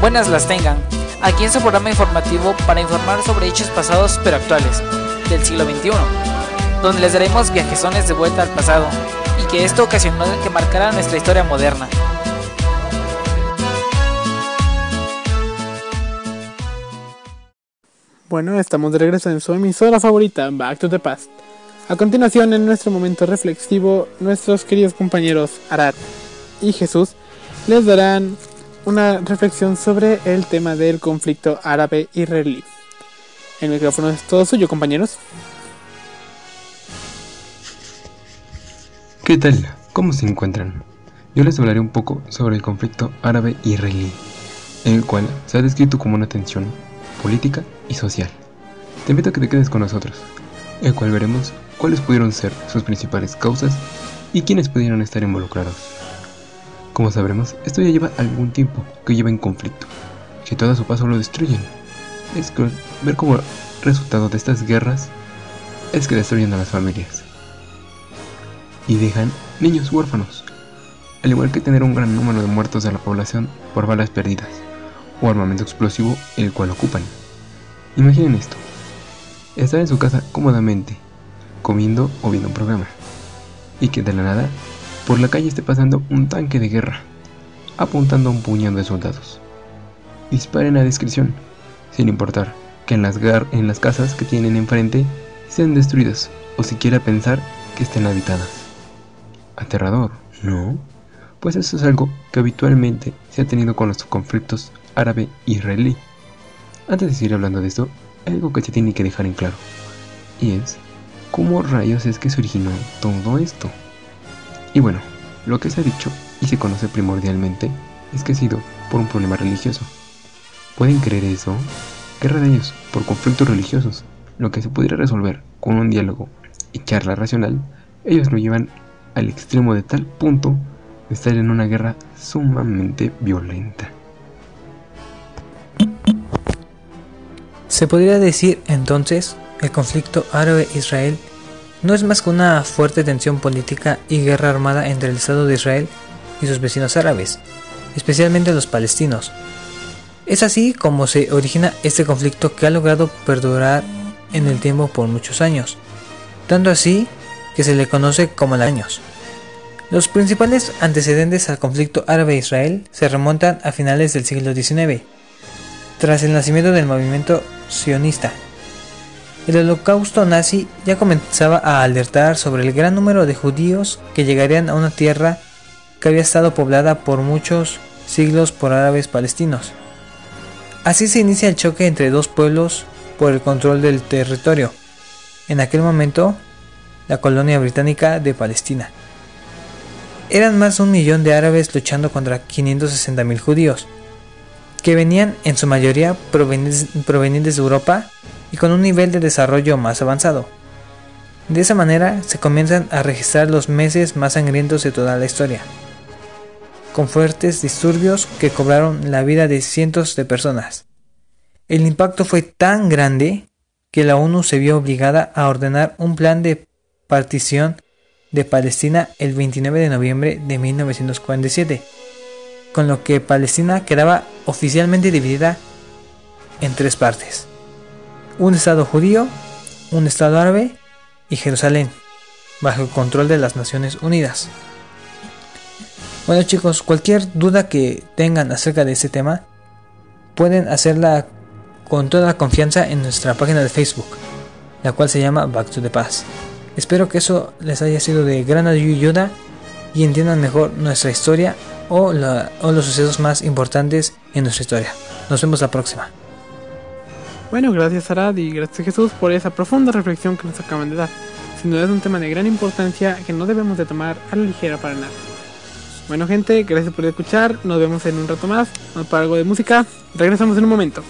buenas las tengan. Aquí en su programa informativo para informar sobre hechos pasados pero actuales del siglo XXI, donde les daremos viajezones de vuelta al pasado y que esto ocasionó que marcara nuestra historia moderna. Bueno, estamos de regreso en su emisora favorita, Back to the Past. A continuación, en nuestro momento reflexivo, nuestros queridos compañeros Arad y Jesús les darán una reflexión sobre el tema del conflicto árabe-israelí. El micrófono es todo suyo, compañeros. ¿Qué tal? ¿Cómo se encuentran? Yo les hablaré un poco sobre el conflicto árabe-israelí, el cual se ha descrito como una tensión política y social. Te invito a que te quedes con nosotros, el cual veremos cuáles pudieron ser sus principales causas y quiénes pudieron estar involucrados. Como sabremos, esto ya lleva algún tiempo que lleva en conflicto, que todo a su paso lo destruyen. Es que ver como resultado de estas guerras es que destruyen a las familias y dejan niños huérfanos, al igual que tener un gran número de muertos de la población por balas perdidas o armamento explosivo el cual ocupan. Imaginen esto, estar en su casa cómodamente, comiendo o viendo un programa, y que de la nada por la calle esté pasando un tanque de guerra, apuntando a un puñado de soldados. Disparen a discreción, sin importar que en las, en las casas que tienen enfrente sean destruidas o siquiera pensar que estén habitadas. Aterrador, ¿no? Pues eso es algo que habitualmente se ha tenido con los conflictos árabe-israelí. Antes de seguir hablando de esto, hay algo que se tiene que dejar en claro, y es cómo rayos es que se originó todo esto. Y bueno, lo que se ha dicho y se conoce primordialmente es que ha sido por un problema religioso. ¿Pueden creer eso? Guerra de ellos por conflictos religiosos. Lo que se pudiera resolver con un diálogo y charla racional, ellos lo llevan al extremo de tal punto de estar en una guerra sumamente violenta. Se podría decir entonces el conflicto árabe-israel no es más que una fuerte tensión política y guerra armada entre el Estado de Israel y sus vecinos árabes, especialmente los palestinos. Es así como se origina este conflicto que ha logrado perdurar en el tiempo por muchos años, tanto así que se le conoce como el años. Los principales antecedentes al conflicto árabe-israel se remontan a finales del siglo XIX, tras el nacimiento del movimiento sionista. El holocausto nazi ya comenzaba a alertar sobre el gran número de judíos que llegarían a una tierra que había estado poblada por muchos siglos por árabes palestinos. Así se inicia el choque entre dos pueblos por el control del territorio, en aquel momento la colonia británica de Palestina. Eran más de un millón de árabes luchando contra 560.000 judíos, que venían en su mayoría provenientes de Europa y con un nivel de desarrollo más avanzado. De esa manera se comienzan a registrar los meses más sangrientos de toda la historia, con fuertes disturbios que cobraron la vida de cientos de personas. El impacto fue tan grande que la ONU se vio obligada a ordenar un plan de partición de Palestina el 29 de noviembre de 1947 con lo que Palestina quedaba oficialmente dividida en tres partes. Un estado judío, un estado árabe y Jerusalén, bajo el control de las Naciones Unidas. Bueno chicos, cualquier duda que tengan acerca de este tema, pueden hacerla con toda confianza en nuestra página de Facebook, la cual se llama Back to the Past. Espero que eso les haya sido de gran ayuda y entiendan mejor nuestra historia o, los sucesos más importantes en nuestra historia. Nos vemos la próxima. Bueno, gracias Arad y gracias Jesús por esa profunda reflexión que nos acaban de dar. Sin duda es un tema de gran importancia que no debemos de tomar a la ligera para nada. Bueno gente, gracias por escuchar, nos vemos en un rato más, vamos para algo de música, regresamos en un momento.